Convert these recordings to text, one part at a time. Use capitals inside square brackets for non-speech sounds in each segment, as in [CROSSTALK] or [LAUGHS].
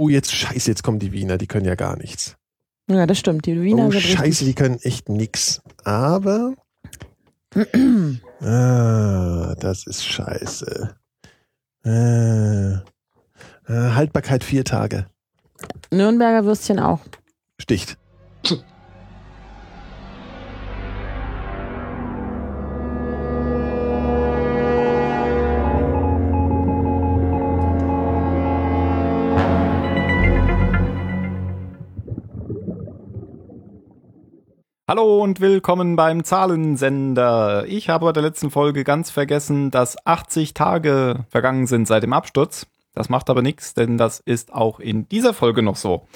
Oh, jetzt scheiße, jetzt kommen die Wiener, die können ja gar nichts. Ja, das stimmt. Die Wiener oh, sind scheiße, die können echt nix. Aber, [CLEARS THROAT] ah, das ist scheiße. Äh, äh, Haltbarkeit vier Tage. Nürnberger Würstchen auch. Sticht. Hallo und willkommen beim Zahlensender. Ich habe bei der letzten Folge ganz vergessen, dass 80 Tage vergangen sind seit dem Absturz. Das macht aber nichts, denn das ist auch in dieser Folge noch so.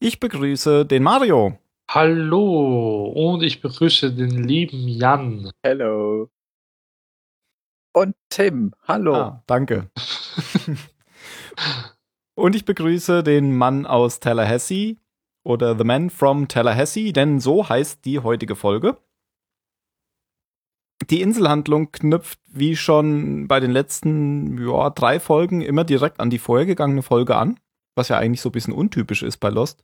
Ich begrüße den Mario. Hallo und ich begrüße den lieben Jan. Hello. Und Tim, hallo. Ah, danke. [LAUGHS] und ich begrüße den Mann aus Tallahassee oder The Man from Tallahassee, denn so heißt die heutige Folge. Die Inselhandlung knüpft wie schon bei den letzten ja, drei Folgen immer direkt an die vorhergegangene Folge an, was ja eigentlich so ein bisschen untypisch ist bei Lost.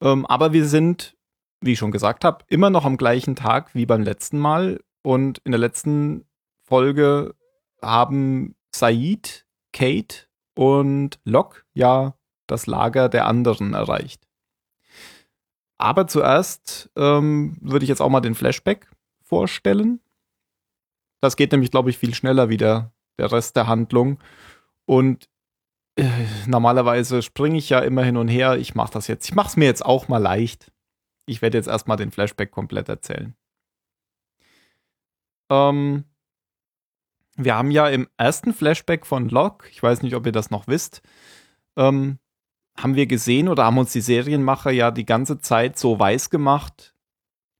Ähm, aber wir sind, wie ich schon gesagt habe, immer noch am gleichen Tag wie beim letzten Mal und in der letzten Folge haben Said, Kate und Locke ja das Lager der anderen erreicht. Aber zuerst ähm, würde ich jetzt auch mal den Flashback vorstellen. Das geht nämlich, glaube ich, viel schneller wie der, der Rest der Handlung. Und äh, normalerweise springe ich ja immer hin und her. Ich mache das jetzt. Ich mache es mir jetzt auch mal leicht. Ich werde jetzt erstmal den Flashback komplett erzählen. Ähm, wir haben ja im ersten Flashback von Locke, ich weiß nicht, ob ihr das noch wisst, ähm, haben wir gesehen oder haben uns die Serienmacher ja die ganze Zeit so weiß gemacht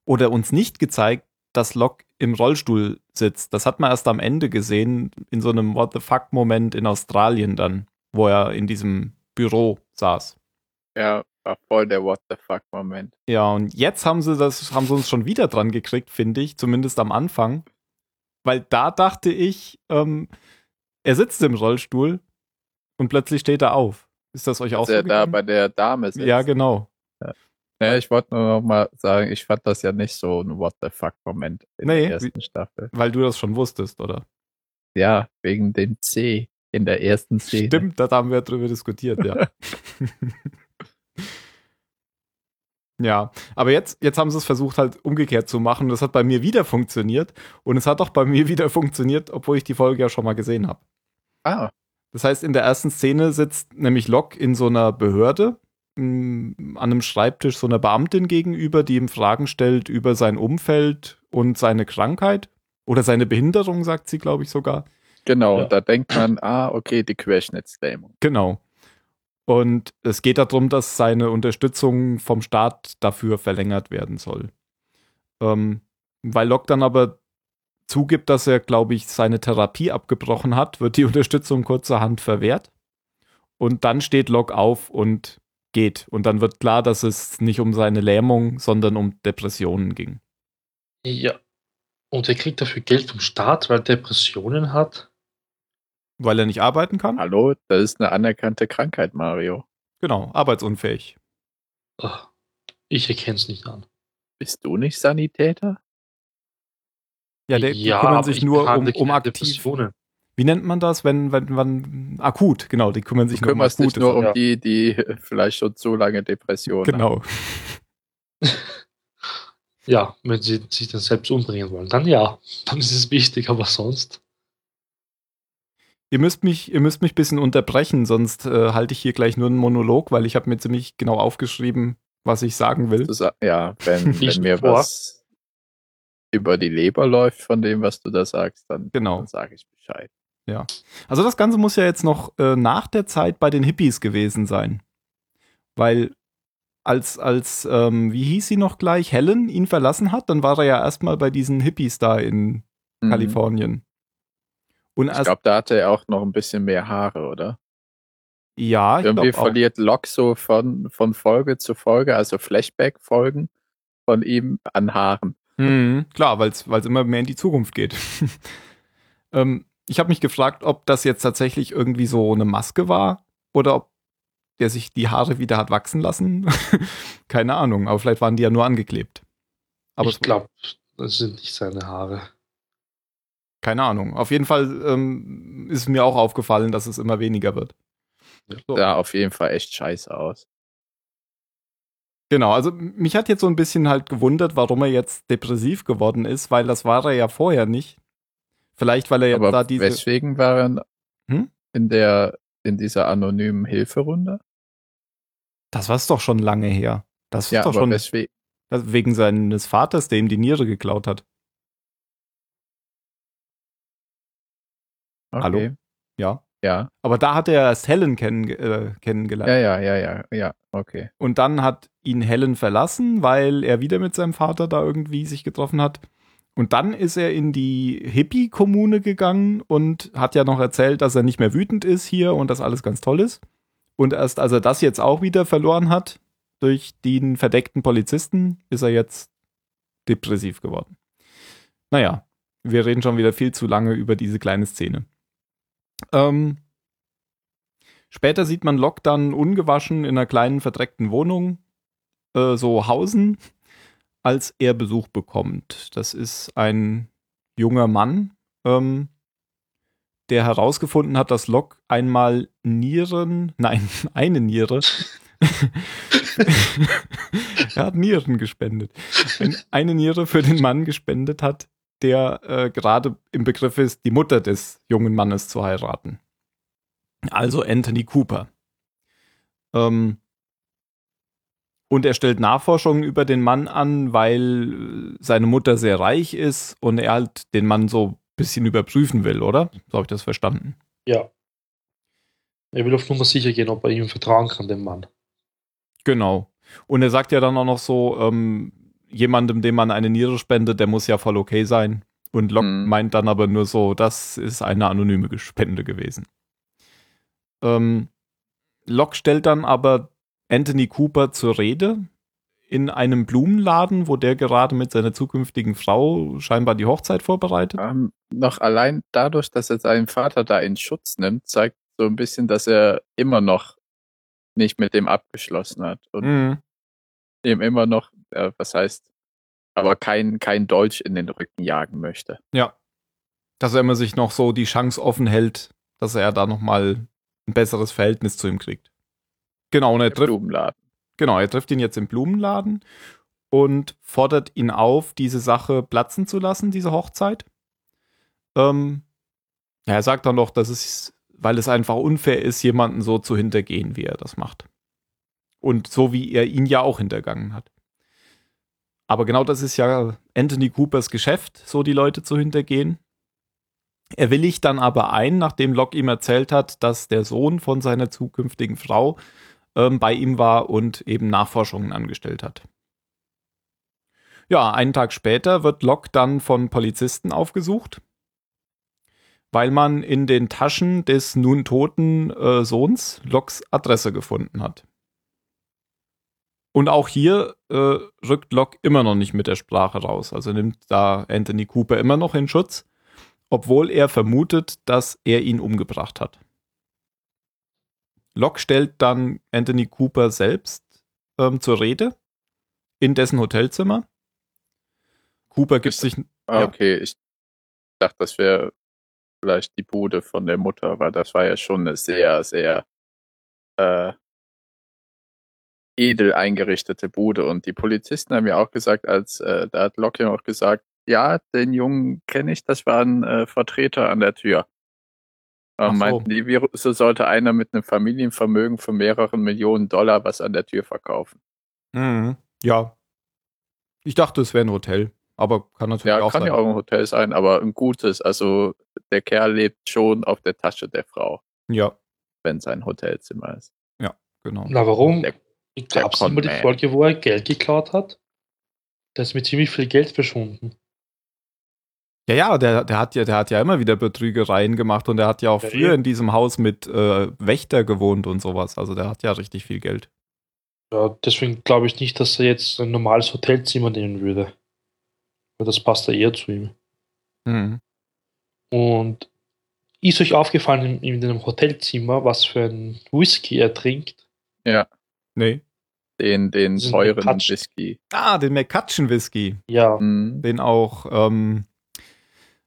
oder uns nicht gezeigt, dass Locke im Rollstuhl sitzt. Das hat man erst am Ende gesehen, in so einem What the fuck-Moment in Australien dann, wo er in diesem Büro saß. Ja, war voll der What the fuck Moment. Ja, und jetzt haben sie das, haben sie uns schon wieder dran gekriegt, finde ich, zumindest am Anfang. Weil da dachte ich, ähm, er sitzt im Rollstuhl und plötzlich steht er auf. Ist das euch auch so da bei der Dame sitzt. Ja, genau. Ja, ich wollte nur noch mal sagen, ich fand das ja nicht so ein What the fuck Moment in Nee, der ersten Staffel. Weil du das schon wusstest, oder? Ja, wegen dem C in der ersten Szene. Stimmt, da haben wir drüber diskutiert, ja. [LAUGHS] [LAUGHS] ja, aber jetzt, jetzt haben sie es versucht halt umgekehrt zu machen. Das hat bei mir wieder funktioniert. Und es hat auch bei mir [LAUGHS] wieder funktioniert, obwohl ich die Folge ja schon mal gesehen habe. Ah, Das heißt, in der ersten Szene sitzt nämlich Locke in so einer Behörde mh, an einem Schreibtisch so einer Beamtin gegenüber, die ihm Fragen stellt über sein Umfeld und seine Krankheit oder seine Behinderung, sagt sie, glaube ich sogar. genau. Ja. Da denkt man, ah, okay, die Querschnittslähmung. Genau. Und es geht darum, dass seine Unterstützung vom Staat dafür verlängert werden soll. Ähm, weil Locke dann aber zugibt, dass er, glaube ich, seine Therapie abgebrochen hat, wird die [LAUGHS] Unterstützung kurzerhand verwehrt. Und dann steht Locke auf und geht. Und dann wird klar, dass es nicht um seine Lähmung, sondern um Depressionen ging. Ja. Und er kriegt dafür Geld vom Staat, weil er Depressionen hat. Weil er nicht arbeiten kann? Hallo, das ist eine anerkannte Krankheit, Mario. Genau, arbeitsunfähig. Ach, ich erkenne es nicht an. Bist du nicht Sanitäter? Ja, der, die ja, kümmern sich ich nur um, um aktiv. Depressionen. Wie nennt man das, wenn, wenn, wenn, akut, genau, die kümmern sich Du nur um kümmerst dich nur um ja. die, die [LAUGHS] vielleicht schon so lange Depressionen haben. Genau. [LAUGHS] Ja, wenn sie sich dann selbst umbringen wollen, dann ja. Dann ist es wichtig, aber sonst. Ihr müsst mich, ihr müsst mich ein bisschen unterbrechen, sonst äh, halte ich hier gleich nur einen Monolog, weil ich habe mir ziemlich genau aufgeschrieben, was ich sagen will. Ja, wenn, [LAUGHS] wenn mir vor. was über die Leber läuft von dem, was du da sagst, dann, Genau. dann sage ich Bescheid. Also das Ganze muss ja jetzt noch äh, nach der Zeit bei den Hippies gewesen sein. Weil als, als ähm, wie hieß sie noch gleich, Helen ihn verlassen hat, dann war er ja erstmal bei diesen Hippies da in Mhm. Kalifornien. Und Ich glaube, da hatte er auch noch ein bisschen mehr Haare, oder? ja, ich Irgendwie auch. verliert Locke so von, von Folge zu Folge, also Flashback-Folgen von ihm an Haaren. Mhm, klar, weil es immer mehr in die Zukunft geht. [LAUGHS] ähm, ich habe mich gefragt, ob das jetzt tatsächlich irgendwie so eine Maske war oder ob der sich die Haare wieder hat wachsen lassen. [LAUGHS] Keine Ahnung, aber vielleicht waren die ja nur angeklebt. Aber ich glaube, das sind nicht seine Haare. keine Ahnung. Auf jeden Fall ähm, ist mir auch aufgefallen, dass es immer weniger wird. So. Sah auf jeden Fall echt scheiße aus. Genau, also mich hat jetzt so ein bisschen halt gewundert, warum er jetzt depressiv geworden ist, weil das war er ja vorher nicht. Vielleicht, weil er jetzt Aber da diese. weswegen war er Hm? in der in dieser anonymen Hilferunde? Das war doch schon lange her. Das Ja, ist doch aber schon weswegen? wegen seines Vaters, der ihm die Niere geklaut hat. Okay. Hallo? Ja. Ja. Aber da hat er erst Helen kenn äh, kennengelernt. Ja, ja, ja, ja, ja, okay. Und dann hat ihn Helen verlassen, weil er wieder mit seinem Vater da irgendwie sich getroffen hat. Und dann ist er in die Hippie-Kommune gegangen und hat ja noch erzählt, dass er nicht mehr wütend ist hier und dass alles ganz toll ist. Und erst als er das jetzt auch wieder verloren hat, durch den verdeckten Polizisten, ist er jetzt depressiv geworden. Naja, wir reden schon wieder viel zu lange über diese kleine Szene. Ähm, später sieht man Locke dann ungewaschen in einer kleinen verdreckten Wohnung, äh, so hausen, als er Besuch bekommt. Das ist ein junger Mann, ähm, der herausgefunden hat, dass Locke einmal Nieren, [LAUGHS] nein, eine Niere. [LAUGHS] er hat Nieren gespendet. Ein- Eine Niere für den Mann gespendet hat, der äh, gerade im Begriff ist, die Mutter des jungen Mannes zu heiraten. Also Anthony Cooper. Ähm, und er stellt Nachforschungen über den Mann an, weil äh, seine Mutter sehr reich ist und er halt den Mann so ein bisschen überprüfen will, oder? So habe ich das verstanden. Ja. Er will auf Nummer sicher gehen, ob er ihm vertrauen kann, dem Mann. Genau. Und er sagt ja dann auch noch so, ähm, jemandem, dem man eine Niere spendet, der muss ja voll okay sein. Und Locke Mhm. meint dann aber nur so, das ist eine anonyme Spende gewesen. Ähm, Locke stellt dann aber Anthony Cooper zur Rede in einem Blumenladen, wo der gerade mit seiner zukünftigen Frau scheinbar die Hochzeit vorbereitet. Ähm, noch allein dadurch, dass er seinen Vater da in Schutz nimmt, zeigt so ein bisschen, dass er immer noch nicht mit dem abgeschlossen hat und Mhm. ihm immer noch, äh, was heißt, aber kein, kein Dolch in den Rücken jagen möchte. Ja. Dass er immer sich noch so die Chance offen hält, dass er da nochmal ein besseres Verhältnis zu ihm kriegt. Genau, und er trifft, Blumenladen. genau, er trifft ihn jetzt im Blumenladen und fordert ihn auf, diese Sache platzen zu lassen, diese Hochzeit. Ähm, ja, er sagt dann doch, dass es, weil es einfach unfair ist, jemanden so zu hintergehen, wie er das macht. Und so wie er ihn ja auch hintergangen hat. Aber genau das ist ja Anthony Coopers Geschäft, so die Leute zu hintergehen. Er willigt dann aber ein, nachdem Locke ihm erzählt hat, dass der Sohn von seiner zukünftigen Frau ähm, bei ihm war und eben Nachforschungen angestellt hat. Ja, einen Tag später wird Locke dann von Polizisten aufgesucht, weil man in den Taschen des nun toten äh, Sohns Lockes Adresse gefunden hat. Und auch hier äh, rückt Locke immer noch nicht mit der Sprache raus. Also nimmt da Anthony Cooper immer noch in Schutz, obwohl er vermutet, dass er ihn umgebracht hat. Locke stellt dann Anthony Cooper selbst ähm, zur Rede in dessen Hotelzimmer. Cooper gibt Ist- sich. Ah, Ja. Okay, ich dachte, das wäre vielleicht die Bude von der Mutter, weil das war ja schon eine sehr, sehr äh, edel eingerichtete Bude. Und die Polizisten haben ja auch gesagt, als äh, da hat Locke ja auch gesagt, ja, den Jungen kenne ich, das war ein äh, Vertreter an der Tür. Ach so. Meinten die, wie, so sollte einer mit einem Familienvermögen von mehreren Millionen Dollar was an der Tür verkaufen. Mhm. Ja. Ich dachte, es wäre ein Hotel, aber kann natürlich Ja, auch kann sein. ja auch ein Hotel sein, aber ein gutes. Also der Kerl lebt schon auf der Tasche der Frau, Ja, wenn sein Hotelzimmer ist. genau. Na, warum? Der- Gab es immer die. Folge, wo er Geld geklaut hat? Der ist mit ziemlich viel Geld verschwunden. Ja, ja, der, der, hat ja, der hat ja immer wieder Betrügereien gemacht und der hat ja auch früher in diesem Haus mit äh, Wächter gewohnt und sowas. Also der hat ja richtig viel Geld. Ja, deswegen glaube ich nicht, dass er jetzt ein normales Hotelzimmer nehmen würde. Weil das passt ja eher zu ihm. Mhm. Und ist euch aufgefallen in, in dem Hotelzimmer, was für ein Whisky er trinkt? Ja, Nee. den, den teuren. Whisky. Ah, den McCutcheon Whisky. Ja, Mhm. Den auch ähm,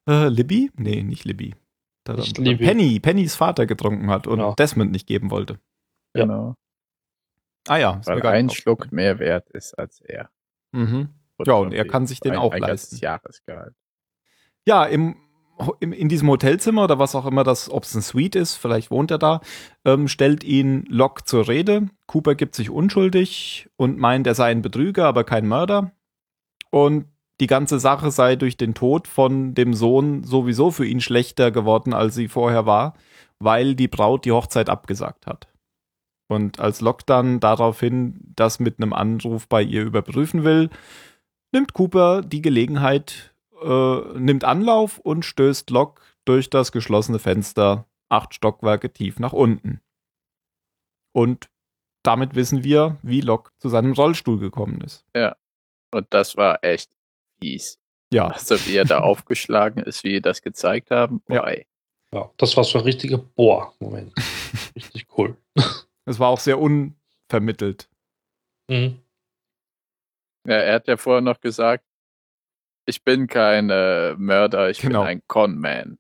äh, Libby? Nee, nicht Libby. Da- Nicht da- Libby. Penny, Pennys Vater getrunken hat und Genau. Desmond nicht geben wollte. Ja. Genau. Ah ja, Weil ein. Schluck mehr wert ist als er. Mhm. Ja, und er kann sich den ein, auch leisten. Jahresgehalt. Ja, im, im, in diesem Hotelzimmer oder was auch immer das, ob es ein Suite ist, vielleicht wohnt er da, ähm, stellt ihn Locke zur Rede. Cooper gibt sich unschuldig und meint, er sei ein Betrüger, aber kein Mörder. Und die ganze Sache sei durch den Tod von dem Sohn sowieso für ihn schlechter geworden, als sie vorher war, weil die Braut die Hochzeit abgesagt hat. Und als Locke dann daraufhin das mit einem Anruf bei ihr überprüfen will, nimmt Cooper die Gelegenheit, äh, nimmt Anlauf und stößt Locke durch das geschlossene Fenster acht Stockwerke tief nach unten. Und damit wissen wir, wie Locke zu seinem Rollstuhl gekommen ist. Und das war echt fies. Ja, Also wie er da [LAUGHS] aufgeschlagen ist, wie die das gezeigt haben. Ja. Oi. ja, das war so ein richtiger Boah-Moment. [LAUGHS] Richtig cool. es war auch sehr unvermittelt. Mhm. Ja, er hat ja vorher noch gesagt, ich bin kein äh, Mörder, ich Genau. bin ein Conman.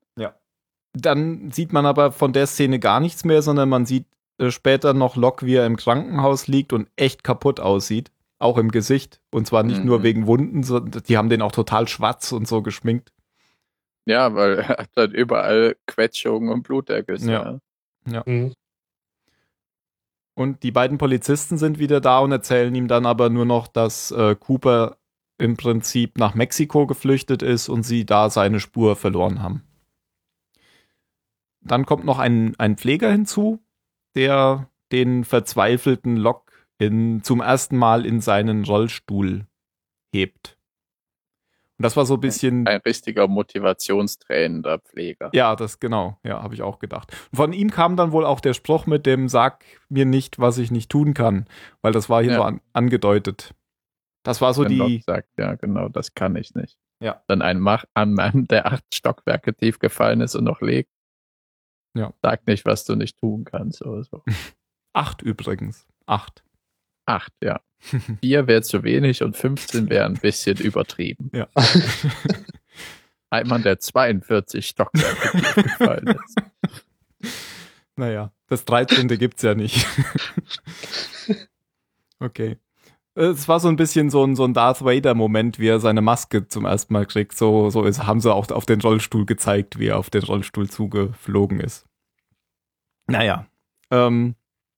Dann sieht man aber von der Szene gar nichts mehr, sondern man sieht äh, später noch Locke, wie er im Krankenhaus liegt und echt kaputt aussieht. Auch im Gesicht. Und zwar nicht Mhm. nur wegen Wunden, sondern die haben den auch total schwarz und so geschminkt. Ja, weil er hat dann überall Quetschungen und Blutergüsse. Ja. Ja. Mhm. Und die beiden Polizisten sind wieder da und erzählen ihm dann aber nur noch, dass äh, Cooper im Prinzip nach Mexiko geflüchtet ist und sie da seine Spur verloren haben. Dann kommt noch ein, ein Pfleger hinzu, der den verzweifelten Locke in, zum ersten Mal in seinen Rollstuhl hebt. Und das war so ein bisschen. Ein richtiger motivationstrainender Pfleger. Ja, das genau, ja, habe ich auch gedacht. Und von ihm kam dann wohl auch der Spruch mit dem Sag mir nicht, was ich nicht tun kann, weil das war hier Ja. so an, angedeutet. Das war so Wenn die, sagt, ja, genau, das kann ich nicht. Ja. Dann ein Mach an Mann, der acht Stockwerke tief gefallen ist und noch lebt. Ja. Sag nicht, was du nicht tun kannst oder so. [LAUGHS] acht übrigens, acht. Acht, ja. [LAUGHS] Vier wäre zu wenig und 15 wäre ein bisschen übertrieben. Ja. [LAUGHS] Ein Mann, der 42 Stockwerke gefallen ist. [LAUGHS] Naja, das 13. gibt's ja nicht. okay. Es war so ein bisschen so ein, so ein Darth Vader-Moment, wie er seine Maske zum ersten Mal kriegt. So, so ist, haben sie auch auf den Rollstuhl gezeigt, wie er auf den Rollstuhl zugeflogen ist. Naja, ähm,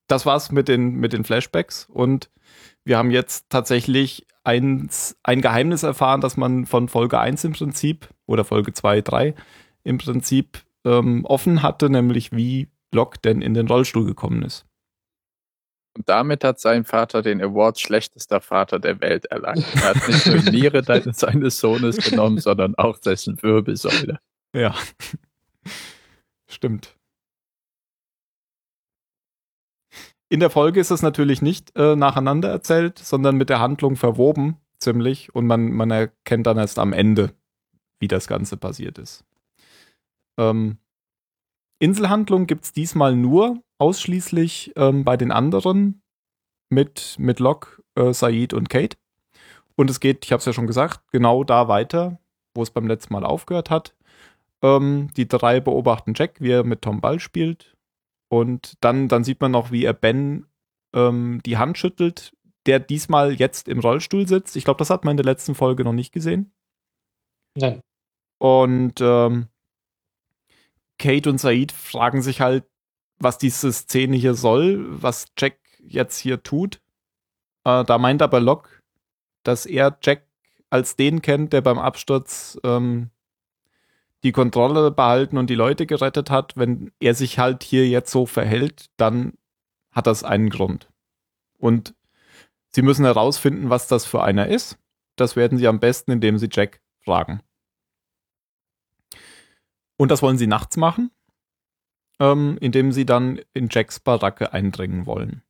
das war's mit den, mit den Flashbacks und wir haben jetzt tatsächlich eins, ein Geheimnis erfahren, das man von Folge 1 im Prinzip oder Folge 2, 3 im Prinzip ähm, offen hatte, nämlich wie Locke denn in den Rollstuhl gekommen ist. Und damit hat sein Vater den Award schlechtester Vater der Welt erlangt. Er hat nicht nur die Niere [LAUGHS] seines Sohnes genommen, sondern auch dessen Wirbelsäule. Ja. Stimmt. In der Folge ist es natürlich nicht äh, nacheinander erzählt, sondern mit der Handlung verwoben, ziemlich. Und man, man erkennt dann erst am Ende, wie das Ganze passiert ist. Ähm, Inselhandlung gibt es diesmal nur ausschließlich ähm, bei den anderen mit, mit Locke, äh, Said und Kate. Und es geht, ich habe es ja schon gesagt, genau da weiter, wo es beim letzten Mal aufgehört hat. Ähm, die drei beobachten Jack, wie er mit Tom Ball spielt. Und dann, dann sieht man noch, wie er Ben ähm, die Hand schüttelt, der diesmal jetzt im Rollstuhl sitzt. Ich glaube, das hat man in der letzten Folge noch nicht gesehen. Nein. Und ähm, Kate und Said fragen sich halt, was diese Szene hier soll, was Jack jetzt hier tut. Äh, da meint aber Locke, dass er Jack als den kennt, der beim Absturz ähm, die Kontrolle behalten und die Leute gerettet hat. Wenn er sich halt hier jetzt so verhält, dann hat das einen Grund. Und sie müssen herausfinden, was das für einer ist. Das werden sie am besten, indem sie Jack fragen. Und das wollen sie nachts machen, ähm, indem sie dann in Jacks Baracke eindringen wollen.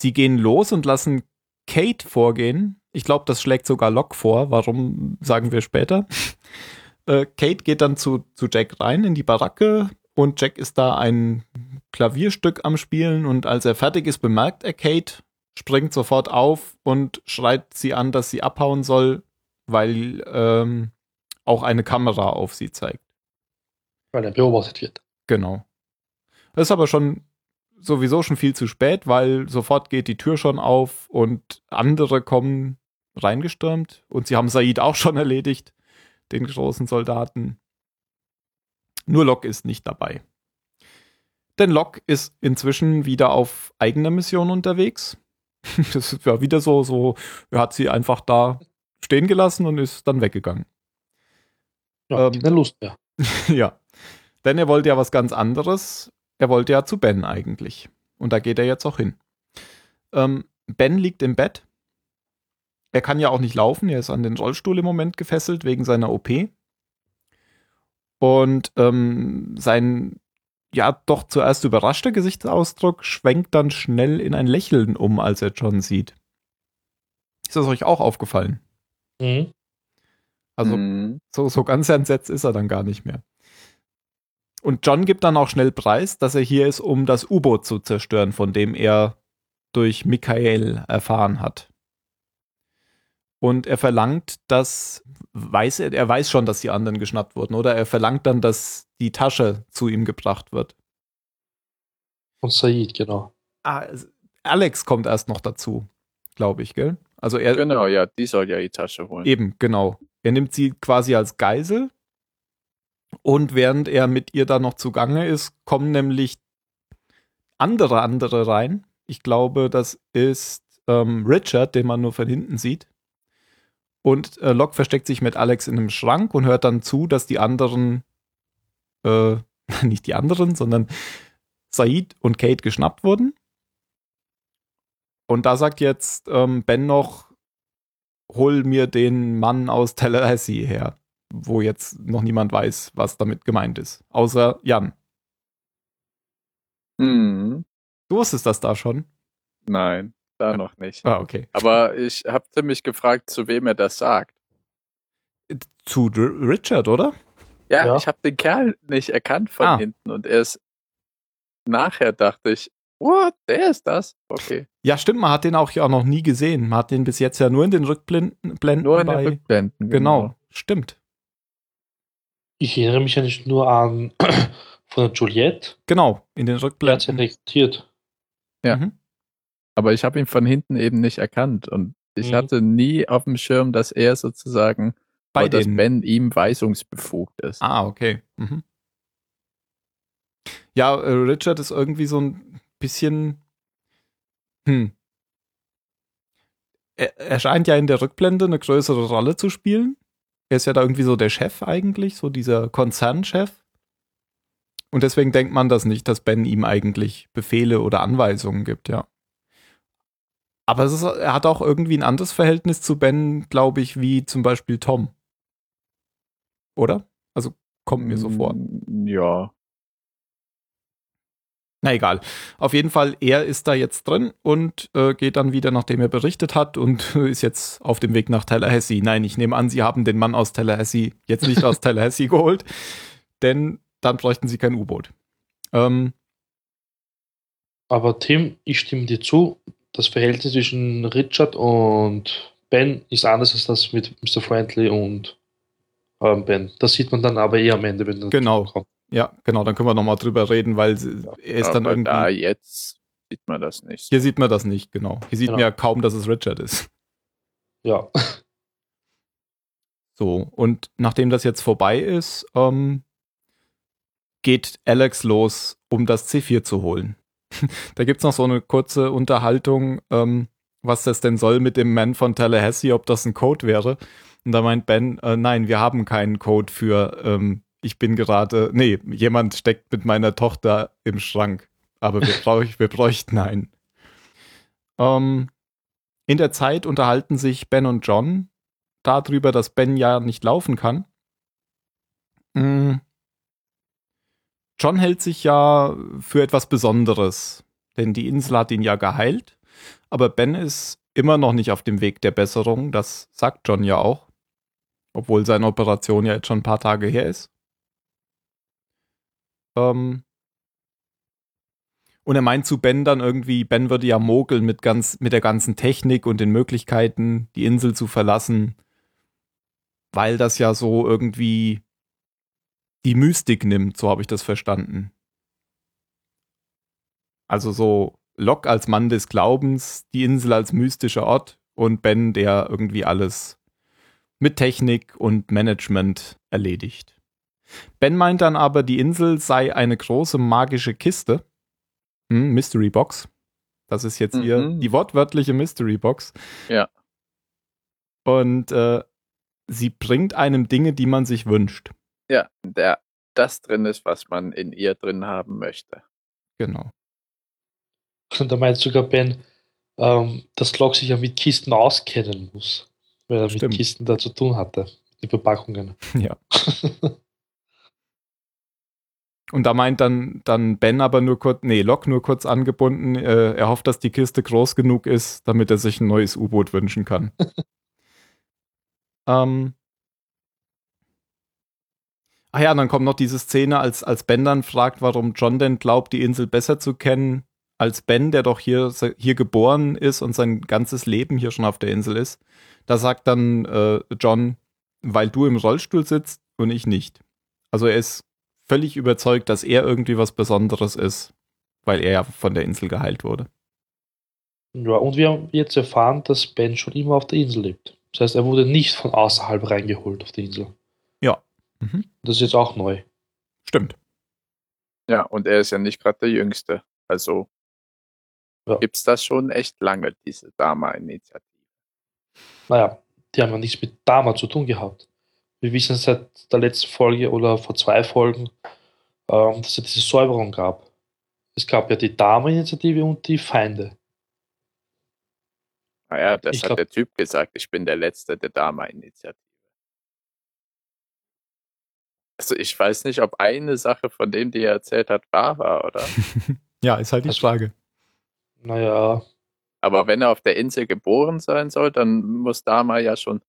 Sie gehen los und lassen Kate vorgehen. Ich glaube, das schlägt sogar Locke vor. Warum sagen wir später? Äh, Kate geht dann zu, zu Jack rein in die Baracke und Jack ist da ein Klavierstück am Spielen und als er fertig ist, bemerkt er Kate, springt sofort auf und schreit sie an, dass sie abhauen soll, weil ähm, auch eine Kamera auf sie zeigt. Weil er beobachtet wird. Genau. Das ist aber schon sowieso schon viel zu spät, weil sofort geht die Tür schon auf und andere kommen reingestürmt und sie haben Said auch schon erledigt, den großen Soldaten. Nur Locke ist nicht dabei. Denn Locke ist inzwischen wieder auf eigener Mission unterwegs. [LAUGHS] Das ist ja wieder so, so, er hat sie einfach da stehen gelassen und ist dann weggegangen. Ja, Ähm, Lust mehr. [LAUGHS] ja. Denn er wollte ja was ganz anderes. Er wollte ja zu Ben eigentlich. Und da geht er jetzt auch hin. Ähm, ben liegt im Bett. Er kann ja auch nicht laufen. Er ist an den Rollstuhl im Moment gefesselt wegen seiner OP. Und ähm, sein ja doch zuerst überraschter Gesichtsausdruck schwenkt dann schnell in ein Lächeln um, als er John sieht. Ist das euch auch aufgefallen? Mhm. Also Mhm. so, so ganz entsetzt ist er dann gar nicht mehr. Und John gibt dann auch schnell preis, dass er hier ist, um das U-Boot zu zerstören, von dem er durch Michael erfahren hat. Und er verlangt, dass, weiß er, er weiß schon, dass die anderen geschnappt wurden, oder er verlangt dann, dass die Tasche zu ihm gebracht wird. Und Said, genau. Ah, Alex kommt erst noch dazu, glaube ich, gell? Also er, Genau, ja, die soll ja die Tasche holen. Eben, genau. Er nimmt sie quasi als Geisel. Und während er mit ihr da noch zugange ist, kommen nämlich andere andere rein. Ich glaube, das ist ähm, Richard, den man nur von hinten sieht. Und äh, Locke versteckt sich mit Alex in einem Schrank und hört dann zu, dass die anderen, äh, [LAUGHS] nicht die anderen, sondern Said und Kate geschnappt wurden. Und da sagt jetzt ähm, Ben noch, hol mir den Mann aus Tallahassee her, wo jetzt noch niemand weiß, was damit gemeint ist, außer Jan. Mhm. Du wusstest das da schon? Nein, da noch nicht. Ah, okay. Aber ich habe mich gefragt, zu wem er das sagt. Zu R Richard, oder? Ja, Ja. ich habe den Kerl nicht erkannt von Ah. hinten und erst nachher dachte ich, what, der ist das? Okay. Ja, stimmt, man hat den auch ja auch noch nie gesehen. Man hat den bis jetzt ja nur in den Rückblenden Blenden Nur in bei. den Rückblenden. genau, stimmt. Ich erinnere mich ja nicht nur an [CLEARS THROAT] von der Juliette, Genau, in den hat Rückblenden. rekrutiert. Ja. Mhm. Aber ich habe ihn von hinten eben nicht erkannt und ich Mhm. hatte nie auf dem Schirm, dass er sozusagen Bei dass. Ben ihm weisungsbefugt ist. Ah, okay. Mhm. Ja, äh, Richard ist irgendwie so ein bisschen. Hm. Er, er scheint ja in der Rückblende eine größere Rolle zu spielen. Er ist ja da irgendwie so der Chef eigentlich, so dieser Konzernchef. Und deswegen denkt man das nicht, dass Ben ihm eigentlich Befehle oder Anweisungen gibt, ja. Aber es ist, er hat auch irgendwie ein anderes Verhältnis zu Ben, glaube ich, wie zum Beispiel Tom. Oder? Also kommt mir so vor. Mm, Ja. Na egal. Auf jeden Fall, er ist da jetzt drin und äh, geht dann wieder, nachdem er berichtet hat und ist jetzt auf dem Weg nach Tallahassee. Nein, ich nehme an, sie haben den Mann aus Tallahassee jetzt nicht aus [LAUGHS] Tallahassee geholt, denn dann bräuchten sie kein U-Boot. Ähm, Aber Tim, ich stimme dir zu, das Verhältnis zwischen Richard und Ben ist anders als das mit Mr. Friendly und ähm, Ben. Das sieht man dann aber eh am Ende, wenn Genau. kommt. ja, genau, dann können wir nochmal drüber reden, weil er ist dann irgendwie. da jetzt sieht man das nicht. Hier sieht man das nicht, genau. Hier sieht Genau. man ja kaum, dass es Richard ist. Ja. So, und nachdem das jetzt vorbei ist, ähm, geht Alex los, um das C4 zu holen. [LAUGHS] da gibt's noch so eine kurze Unterhaltung, ähm, was das denn soll mit dem Man von Tallahassee, ob das ein Code wäre. Und da meint Ben, äh, nein, wir haben keinen Code für, ähm, ich bin gerade, nee, jemand steckt mit meiner Tochter im Schrank, aber wir, [LAUGHS] brauch, wir bräuchten einen. Ähm, in der Zeit unterhalten sich Ben und John darüber, dass Ben ja nicht laufen kann. Mm. John hält sich ja für etwas Besonderes, denn die Insel hat ihn ja geheilt, aber Ben ist immer noch nicht auf dem Weg der Besserung, das sagt John ja auch, obwohl seine Operation ja jetzt schon ein paar Tage her ist. Ähm, und er meint zu Ben dann irgendwie, Ben würde ja mogeln mit, ganz, mit der ganzen Technik und den Möglichkeiten, die Insel zu verlassen, weil das ja so irgendwie die Mystik nimmt, so habe ich das verstanden. Also so Locke als Mann des Glaubens, die Insel als mystischer Ort und Ben, der irgendwie alles mit Technik und Management erledigt. Ben meint dann aber, die Insel sei eine große magische Kiste. Hm, Mystery Box. Das ist jetzt hier Mhm. die wortwörtliche Mystery Box. Ja. Und äh, sie bringt einem Dinge, die man sich wünscht. Ja, der das drin ist, was man in ihr drin haben möchte. Genau. Und da meint sogar Ben, ähm, dass Glock sich ja mit Kisten auskennen muss, weil er Stimmt. mit Kisten da zu tun hatte, die Verpackungen. [LAUGHS] Ja. Und da meint dann, dann Ben aber nur kurz, nee, Locke nur kurz angebunden, äh, er hofft, dass die Kiste groß genug ist, damit er sich ein neues U-Boot wünschen kann. [LAUGHS] ähm. Ah ja, dann kommt noch diese Szene, als, als Ben dann fragt, warum John denn glaubt, die Insel besser zu kennen als Ben, der doch hier, hier geboren ist und sein ganzes Leben hier schon auf der Insel ist. Da sagt dann äh, John, weil du im Rollstuhl sitzt und ich nicht. Also er ist völlig überzeugt, dass er irgendwie was Besonderes ist, weil er ja von der Insel geheilt wurde. Ja, und wir haben jetzt erfahren, dass Ben schon immer auf der Insel lebt. Das heißt, er wurde nicht von außerhalb reingeholt auf die Insel. Mhm. Das ist jetzt auch neu. Stimmt. Ja, und er ist ja nicht gerade der Jüngste. Also Ja. gibt's das schon echt lange, diese Dama-Initiative. Naja, die haben ja nichts mit Dama zu tun gehabt. Wir wissen seit der letzten Folge oder vor zwei Folgen, ähm, dass es diese Säuberung gab. Es gab ja die Dama-Initiative und die Feinde. Naja, das Ich hat glaub- der Typ gesagt, ich bin der Letzte der Dama-Initiative. Also ich weiß nicht, ob eine Sache von dem, die er erzählt hat, wahr war, oder? [LAUGHS] Ja, ist halt die Also- Frage. Naja, Aber wenn er auf der Insel geboren sein soll, dann muss Dama ja schon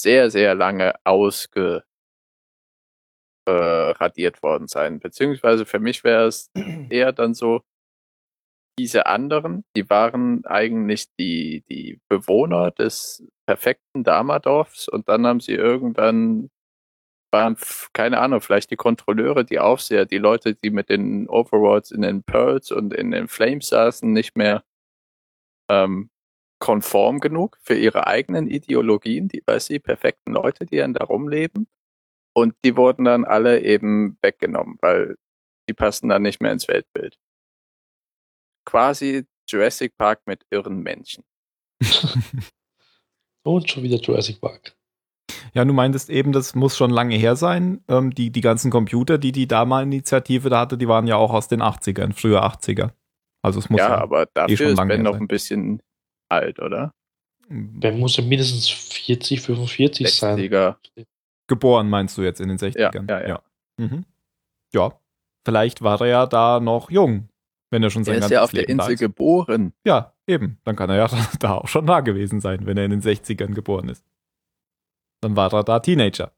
sehr, sehr lange ausge äh, radiert worden sein. Beziehungsweise für mich wäre es [CLEARS THROAT] eher dann so, diese anderen, die waren eigentlich die, die Bewohner des perfekten Dama-Dorfs und dann haben sie irgendwann, waren, keine Ahnung, vielleicht die Kontrolleure, die Aufseher, die Leute, die mit den Overlords in den Pearls und in den Flames saßen, nicht mehr ähm, konform genug für ihre eigenen Ideologien, die, weißt du, die perfekten Leute, die dann da rumleben. Und die wurden dann alle eben weggenommen, weil die passen dann nicht mehr ins Weltbild. Quasi Jurassic Park mit irren Menschen. [LAUGHS] und schon wieder Jurassic Park. Ja, du meintest eben, das muss schon lange her sein. Ähm, die, die ganzen Computer, die die Dama-Initiative da hatte, die waren ja auch aus den 80ern, früher 80er. Also es muss ja, ja, aber schon dafür ist lange Ben her noch sein. ein bisschen alt, oder? Ben muss ja mindestens 40, 45 sein. 60er. geboren, meinst du jetzt in den 60ern? Ja, ja, ja. Ja, mhm. ja. vielleicht war er ja da noch jung, wenn er schon sein Er ist ganzes ja auf der Leben da Insel ist. geboren. Ja, eben. Dann kann er ja [LAUGHS] da auch schon da gewesen sein, wenn er in den 60ern geboren ist. Dann war er da Teenager.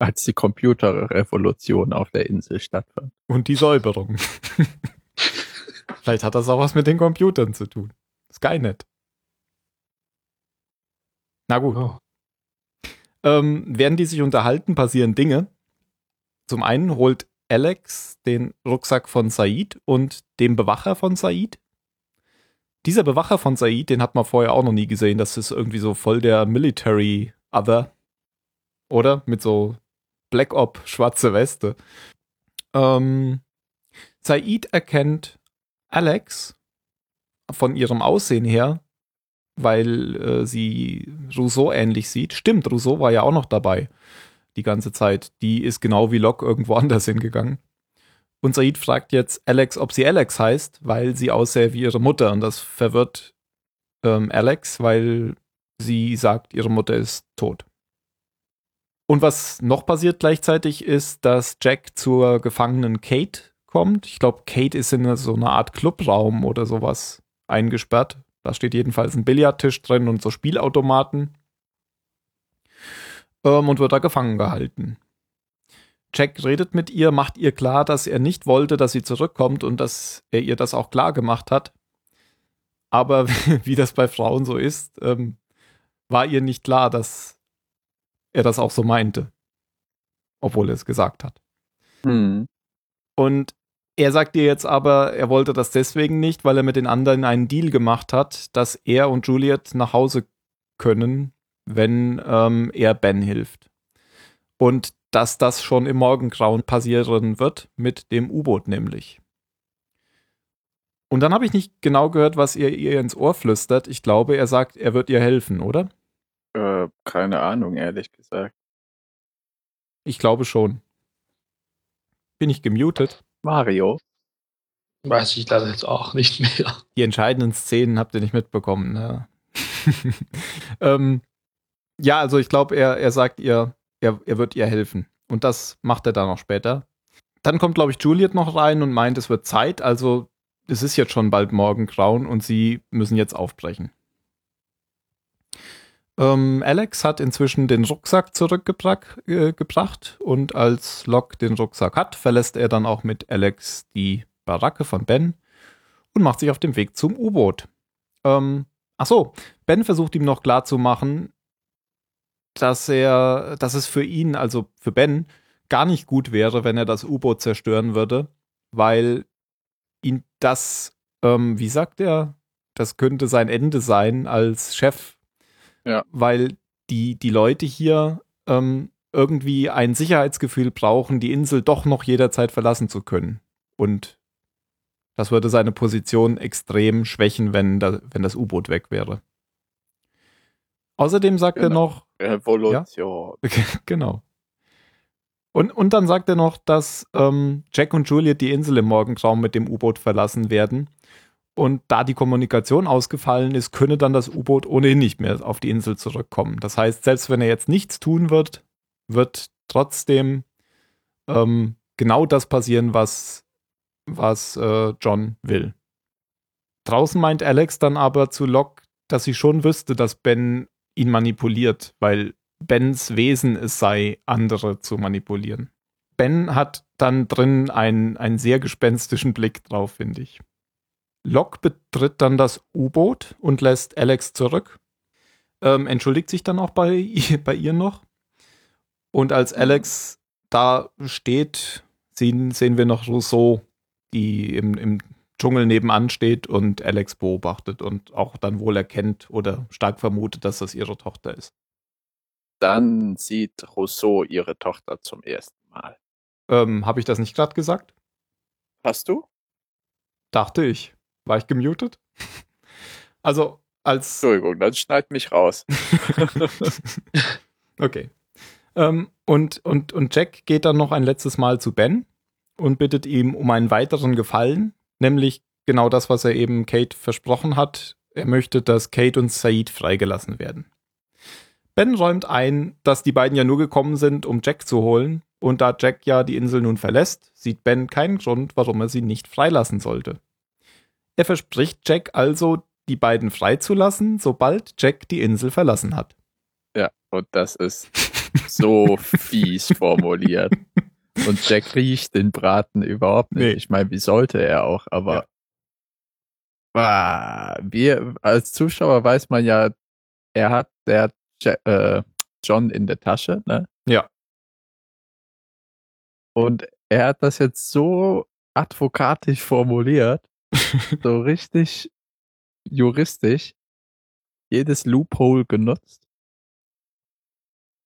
als die Computerrevolution auf der Insel stattfand. Und die Säuberung. [LAUGHS] Vielleicht hat das auch was mit den Computern zu tun. Skynet. Na gut. Oh. Ähm, während die sich unterhalten, passieren Dinge. Zum einen holt Alex den Rucksack von Said und dem Bewacher von Said. Dieser Bewacher von Said, den hat man vorher auch noch nie gesehen. Das ist irgendwie so voll der Military Other. Oder? Mit so Black Op, schwarze Weste. Ähm, Said erkennt Alex von ihrem Aussehen her, weil äh, sie Rousseau ähnlich sieht. Stimmt, Rousseau war ja auch noch dabei die ganze Zeit. Die ist genau wie Locke irgendwo [LAUGHS] anders hingegangen. Und Said fragt jetzt Alex, ob sie Alex heißt, weil sie aussähe wie ihre Mutter. Und das verwirrt ähm, Alex, weil sie sagt, ihre Mutter ist tot. Und was noch passiert gleichzeitig ist, dass Jack zur gefangenen Kate kommt. Ich glaube, Kate ist in so einer Art Clubraum oder sowas eingesperrt. Da steht jedenfalls ein Billardtisch drin und so Spielautomaten. Ähm, und wird da gefangen gehalten. Jack redet mit ihr, macht ihr klar, dass er nicht wollte, dass sie zurückkommt und dass er ihr das auch klar gemacht hat. Aber [LAUGHS] wie das bei Frauen so ist, ähm, war ihr nicht klar, dass er das auch so meinte. Obwohl er es gesagt hat. Hm. Und er sagt ihr jetzt aber, er wollte das deswegen nicht, weil er mit den anderen einen Deal gemacht hat, dass er und Juliet nach Hause können, wenn ähm, er Ben hilft. Und dass das schon im Morgengrauen passieren wird, mit dem U-Boot nämlich. Und dann habe ich nicht genau gehört, was ihr ihr ins Ohr flüstert. Ich glaube, er sagt, er wird ihr helfen, oder? Äh, keine Ahnung, ehrlich gesagt. Ich glaube schon. Bin ich gemutet? Mario. Weiß ich leider jetzt auch nicht mehr. Die entscheidenden Szenen habt ihr nicht mitbekommen. Ne? [LAUGHS] ähm, ja, also ich glaube, er, er sagt ihr, er, er wird ihr helfen. Und das macht er dann auch später. Dann kommt, glaube ich, Juliet noch rein und meint, es wird Zeit. Also es ist jetzt schon bald Morgengrauen und sie müssen jetzt aufbrechen. Ähm, Alex hat inzwischen den Rucksack zurückgebracht äh, und als Locke den Rucksack hat, verlässt er dann auch mit Alex die Baracke von Ben und macht sich auf den Weg zum U-Boot. Ähm, ach Ben versucht ihm noch klarzumachen, dass er, dass es für ihn, also für Ben, gar nicht gut wäre, wenn er das U-Boot zerstören würde, weil ihn das, ähm, wie sagt er, das könnte sein Ende sein als Chef. Ja. Weil die, die Leute hier ähm, irgendwie ein Sicherheitsgefühl brauchen, die Insel doch noch jederzeit verlassen zu können. Und das würde seine Position extrem schwächen, wenn, da, wenn das U-Boot weg wäre. Außerdem sagt er Genau. noch, Revolution. [LAUGHS] genau. Und, und dann sagt er noch, dass ähm, Jack und Juliet die Insel im Morgengraum mit dem U-Boot verlassen werden. Und da die Kommunikation ausgefallen ist, könne dann das U-Boot ohnehin nicht mehr auf die Insel zurückkommen. Das heißt, selbst wenn er jetzt nichts tun wird, wird trotzdem ähm, genau das passieren, was, was äh, John will. Draußen meint Alex dann aber zu Locke, dass sie schon wüsste, dass Ben ihn manipuliert, weil Bens Wesen es sei, andere zu manipulieren. Ben hat dann drin einen, einen sehr gespenstischen Blick drauf, finde ich. Locke betritt dann das U-Boot und lässt Alex zurück. Ähm, entschuldigt sich dann auch bei, [LAUGHS] bei ihr noch. Und als Alex da steht, sehen, sehen wir noch Rousseau, die im, im Dschungel nebenan steht und Alex beobachtet und auch dann wohl erkennt oder stark vermutet, dass das ihre Tochter ist. Dann sieht Rousseau ihre Tochter zum ersten Mal. Ähm, Habe ich das nicht gerade gesagt? Hast du? Dachte ich. War ich gemutet? [LAUGHS] Also, als. Entschuldigung, dann schneid mich raus. [LAUGHS] okay. Ähm, und, und, und Jack geht dann noch ein letztes Mal zu Ben und bittet ihm um einen weiteren Gefallen, nämlich genau das, was er eben Kate versprochen hat. Er möchte, dass Kate und Said freigelassen werden. Ben räumt ein, dass die beiden ja nur gekommen sind, um Jack zu holen, und da Jack ja die Insel nun verlässt, sieht Ben keinen Grund, warum er sie nicht freilassen sollte. Er verspricht Jack also, die beiden freizulassen, sobald Jack die Insel verlassen hat. Ja, und das ist so [LAUGHS] fies formuliert. Und Jack riecht den Braten überhaupt nicht. Nee. Ich meine, wie sollte er auch, aber ah, wir als Zuschauer weiß man ja, er hat der Ja- äh, John in der Tasche, ne? Ja. Und er hat das jetzt so advokatisch formuliert, [LAUGHS] so richtig juristisch, jedes Loophole genutzt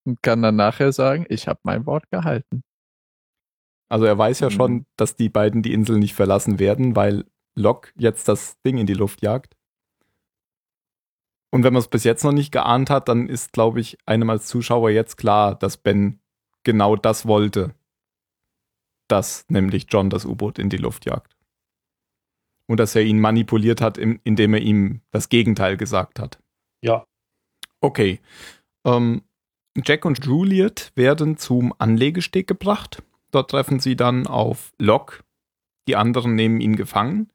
und kann dann nachher sagen, ich habe mein Wort gehalten. Also er weiß ja Mhm. schon, dass die beiden die Insel nicht verlassen werden, weil Locke jetzt das Ding in die Luft jagt. Und wenn man es bis jetzt noch nicht geahnt hat, dann ist, glaube ich, einem als Zuschauer jetzt klar, dass Ben genau das wollte. Dass nämlich John das U-Boot in die Luft jagt. Und dass er ihn manipuliert hat, indem er ihm das Gegenteil gesagt hat. Ja, Okay. Ähm, Jack und Juliet werden zum Anlegesteg gebracht. Dort treffen sie dann auf Locke. Die anderen nehmen ihn gefangen.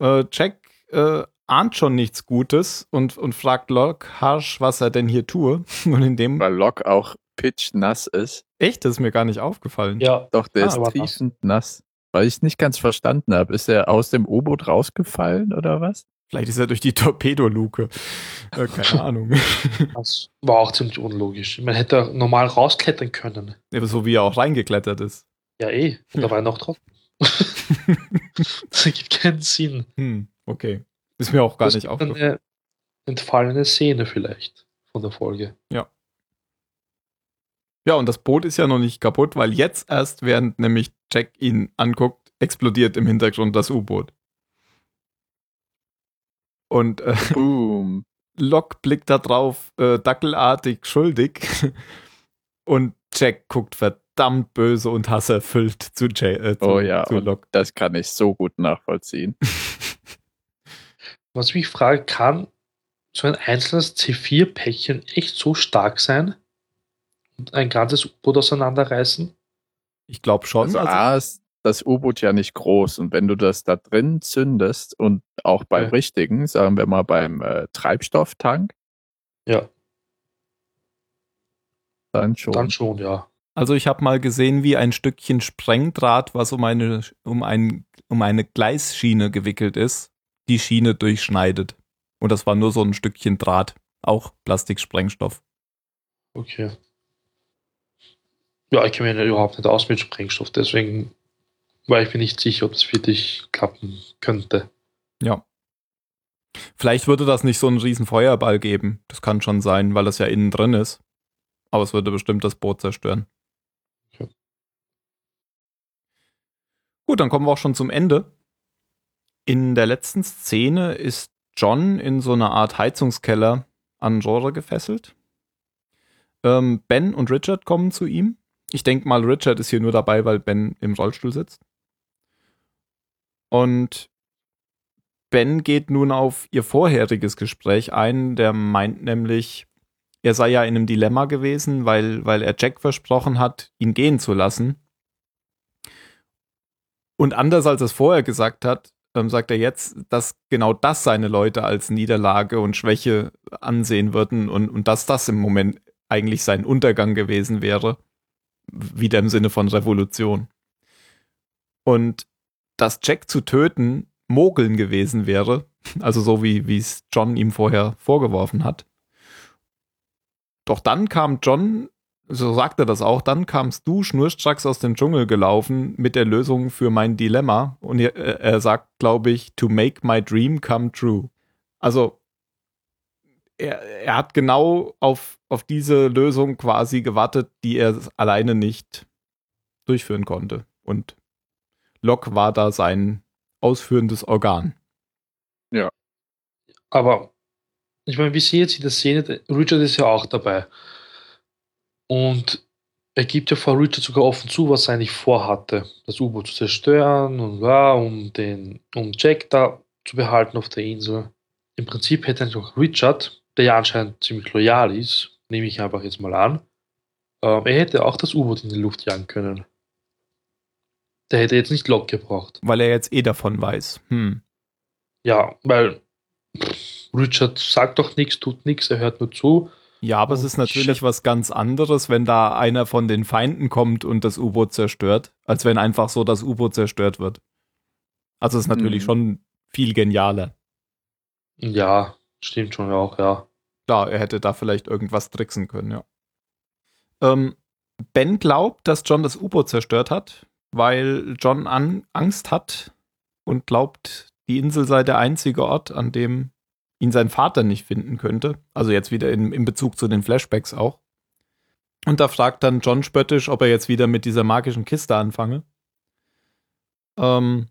Äh, Jack äh, ahnt schon nichts Gutes und, und fragt Locke harsch, was er denn hier tue. [LAUGHS] Und in dem Weil Locke auch pitchnass ist. Echt? Das ist mir gar nicht aufgefallen. Ja, Doch, der Ah, ist aber nass. triefend nass. Weil ich nicht ganz verstanden habe. Ist er aus dem U-Boot rausgefallen oder was? Vielleicht ist er durch die Torpedoluke. Äh, keine [LAUGHS] Ahnung. das war auch ziemlich unlogisch. Man hätte normal rausklettern können. Aber so wie er auch reingeklettert ist. Ja, eh. Da war er noch drauf. [LAUGHS] das ergibt keinen Sinn. Hm, okay. Ist mir auch gar Das nicht ist aufgefallen. Eine entfallene Szene vielleicht von der Folge. Ja, und das Boot ist ja noch nicht kaputt, weil jetzt erst, während nämlich Jack ihn anguckt, explodiert im Hintergrund das U-Boot. Und äh, Boom. [LAUGHS] Locke blickt da drauf, äh, dackelartig schuldig. Und Jack guckt verdammt böse und hasserfüllt zu, Jay, äh, zu, Oh ja, zu Locke. das kann ich so gut nachvollziehen. Was ich mich frage, kann so ein einzelnes C4-Päckchen echt so stark sein und ein ganzes U-Boot auseinanderreißen? Ich glaube schon. Also, Also, A ist das U-Boot ja nicht groß und wenn du das da drin zündest und auch beim Ja. richtigen, sagen wir mal beim äh, Treibstofftank, Ja, dann schon. dann schon, ja. also ich habe mal gesehen, wie ein Stückchen Sprengdraht, was um eine, um, ein, um eine Gleisschiene gewickelt ist, die Schiene durchschneidet. Und das war nur so ein Stückchen Draht. Auch Plastiksprengstoff. Okay. Ja, ich kenne mich ja überhaupt nicht aus mit Sprengstoff, deswegen war ich mir nicht sicher, ob es wirklich klappen könnte. Ja. Vielleicht würde das nicht so einen riesen Feuerball geben. Das kann schon sein, weil das ja innen drin ist. Aber es würde bestimmt das Boot zerstören. Okay. Gut, dann kommen wir auch schon zum Ende. In der letzten Szene ist John in so einer Art Heizungskeller an Rohre gefesselt. Ähm, ben und Richard kommen zu ihm. Ich denke mal, Richard ist hier nur dabei, weil Ben im Rollstuhl sitzt. Und Ben geht nun auf ihr vorheriges Gespräch ein. Der meint nämlich, er sei ja in einem Dilemma gewesen, weil, weil er Jack versprochen hat, ihn gehen zu lassen. Und anders als er es vorher gesagt hat, ähm, sagt er jetzt, dass genau das seine Leute als Niederlage und Schwäche ansehen würden und, und dass das im Moment eigentlich sein Untergang gewesen wäre. Wieder im Sinne von Revolution. Und dass Jack zu töten Mogeln gewesen wäre, also so wie es John ihm vorher vorgeworfen hat. Doch dann kam John, so sagt er das auch, dann kamst du schnurstracks aus dem Dschungel gelaufen mit der Lösung für mein Dilemma und er, er sagt, glaube ich, to make my dream come true. Also er, er hat genau auf, auf diese Lösung quasi gewartet, die er alleine nicht durchführen konnte. Und Locke war da sein ausführendes Organ. Aber ich meine, wie sie jetzt in der Szene, Richard ist ja auch dabei. Und er gibt ja vor Richard sogar offen zu, was er eigentlich vorhatte. Das U-Boot zu zerstören und ja, um, den, um Jack da zu behalten auf der Insel. Im Prinzip hätte eigentlich auch Richard, der ja anscheinend ziemlich loyal ist, nehme ich einfach jetzt mal an, ähm, er hätte auch das U-Boot in die Luft jagen können. Der hätte jetzt nicht Locke gebraucht. Weil er jetzt eh davon weiß. Hm. Ja, weil Richard sagt doch nichts, tut nichts, er hört nur zu. Ja, aber es ist natürlich was ganz anderes, wenn da einer von den Feinden kommt und das U-Boot zerstört, als wenn einfach so das U-Boot zerstört wird. Also es ist natürlich Mhm. schon viel genialer. Ja, stimmt schon auch, ja. Klar, er hätte da vielleicht irgendwas tricksen können, ja. Ähm, ben glaubt, dass John das U-Boot zerstört hat, weil John an Angst hat und glaubt, die Insel sei der einzige Ort, an dem ihn sein Vater nicht finden könnte. Also jetzt wieder in, in Bezug zu den Flashbacks auch. Und da fragt dann John spöttisch, ob er jetzt wieder mit dieser magischen Kiste anfange. Ähm,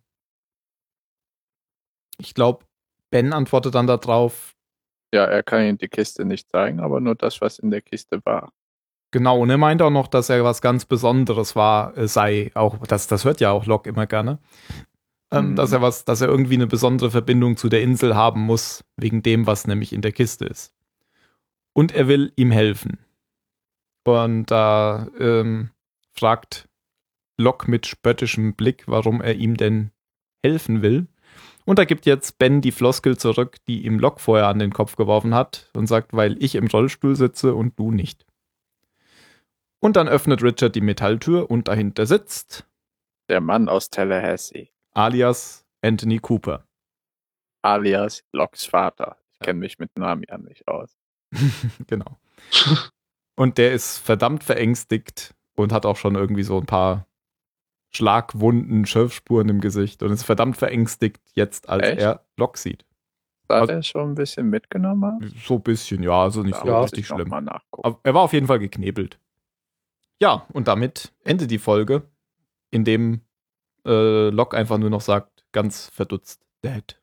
ich glaube, Ben antwortet dann darauf, Ja, er kann ihm die Kiste nicht zeigen, aber nur das, was in der Kiste war. Genau, und er meint auch noch, dass er was ganz Besonderes war, äh, sei, auch, das, das hört ja auch Locke immer gerne, ähm, Mhm. dass er was, dass er irgendwie eine besondere Verbindung zu der Insel haben muss, wegen dem, was nämlich in der Kiste ist. Und er will ihm helfen. Und da ähm, fragt Locke mit spöttischem Blick, warum er ihm denn helfen will. Und da gibt jetzt Ben die Floskel zurück, die ihm Locke vorher an den Kopf geworfen hat und sagt, weil ich im Rollstuhl sitze und du nicht. Und dann öffnet Richard die Metalltür und dahinter sitzt Der Mann aus Tallahassee, alias Anthony Cooper. alias Locks Vater. Ich kenne mich mit Namen ja nicht aus. [LAUGHS] genau. Und der ist verdammt verängstigt und hat auch schon irgendwie so ein paar Schlagwunden, Schürfspuren im Gesicht und ist verdammt verängstigt jetzt, als Echt? er Locke sieht. Hat Also- er schon ein bisschen mitgenommen? So ein bisschen, ja, also nicht so Da muss richtig schlimm. Er war auf jeden Fall geknebelt. Ja, und damit endet die Folge, in dem äh, Locke einfach nur noch sagt, ganz verdutzt, Dad.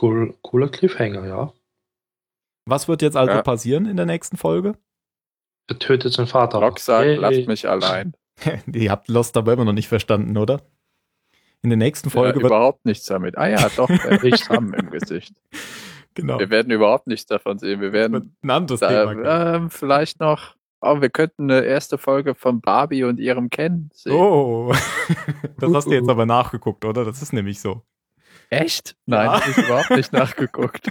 Cool, cooler Cliffhanger, ja. Was wird jetzt also Ja. passieren in der nächsten Folge? Er tötet seinen Vater. Locke sagt, Yay. lasst mich allein. [LAUGHS] Ihr habt Lost aber immer noch nicht verstanden, oder? In der nächsten Folge ja, wird. überhaupt nichts damit. Ah ja, doch, der Richtig. Schramm im Gesicht. Genau. Wir werden überhaupt nichts davon sehen. Wir werden ein anderes Thema. da, ähm, vielleicht noch, oh, wir könnten eine erste Folge von Barbie und ihrem Ken sehen. Oh, [LAUGHS] das hast du jetzt aber nachgeguckt, oder? Das ist nämlich so. Echt? Nein, Ja. habe ich überhaupt nicht [LAUGHS] nachgeguckt.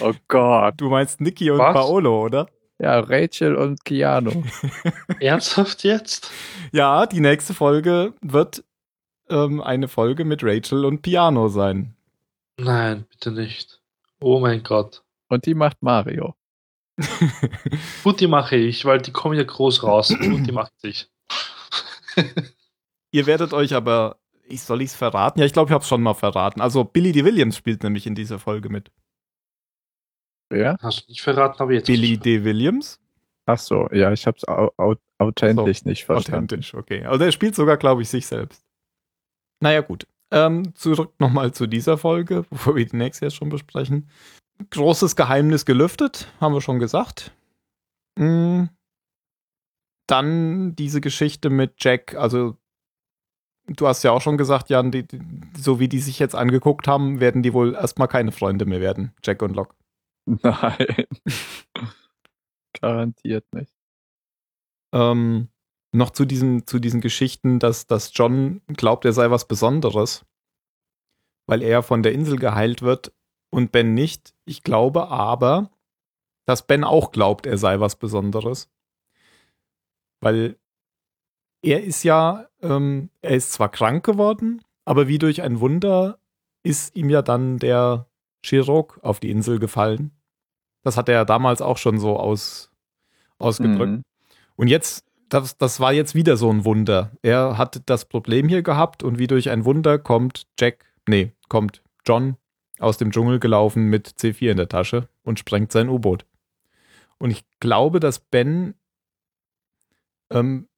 Oh Gott. Du meinst Niki und Was? Paolo, oder? Ja, Rachel und Keanu. [LAUGHS] Ernsthaft jetzt? Ja, die nächste Folge wird ähm, eine Folge mit Rachel und Piano sein. Nein, bitte nicht. Oh mein Gott. Und die macht Mario. [LAUGHS] Gut, die mache ich, weil die kommen ja groß raus. [CLEARS THROAT] Gut, die macht sich. Ihr werdet euch aber, ich soll ich's verraten? Ja, ich glaube, ich habe es schon mal verraten. Also Billy D. Williams spielt nämlich in dieser Folge mit. Ja? Hast du nicht verraten, aber jetzt. Billy D. Williams? Ach so, ja, ich habe es au au authentisch nicht verstanden. Authentisch, okay. Also er spielt sogar, glaube ich, sich selbst. Naja, gut. Ähm, zurück nochmal zu dieser Folge, bevor wir die nächste jetzt schon besprechen. Großes Geheimnis gelüftet, haben wir schon gesagt. Mm. Dann diese Geschichte mit Jack, also du hast ja auch schon gesagt, Jan, die, die, so wie die sich jetzt angeguckt haben, werden die wohl erstmal keine Freunde mehr werden, Jack und Locke. Nein. [LAUGHS] Garantiert nicht. Ähm, noch zu diesen, zu diesen Geschichten, dass, dass John glaubt, er sei was Besonderes, weil er von der Insel geheilt wird und Ben nicht. Ich glaube aber, dass Ben auch glaubt, er sei was Besonderes. Weil er ist ja, ähm, er ist zwar krank geworden, aber wie durch ein Wunder ist ihm ja dann der Chirurg auf die Insel gefallen. Das hat er ja damals auch schon so aus, ausgedrückt. Mhm. Und jetzt, das, das war jetzt wieder so ein Wunder. Er hat das Problem hier gehabt und wie durch ein Wunder kommt Jack, nee, kommt John aus dem Dschungel gelaufen mit C4 in der Tasche und sprengt sein U-Boot. Und ich glaube, dass Ben ähm,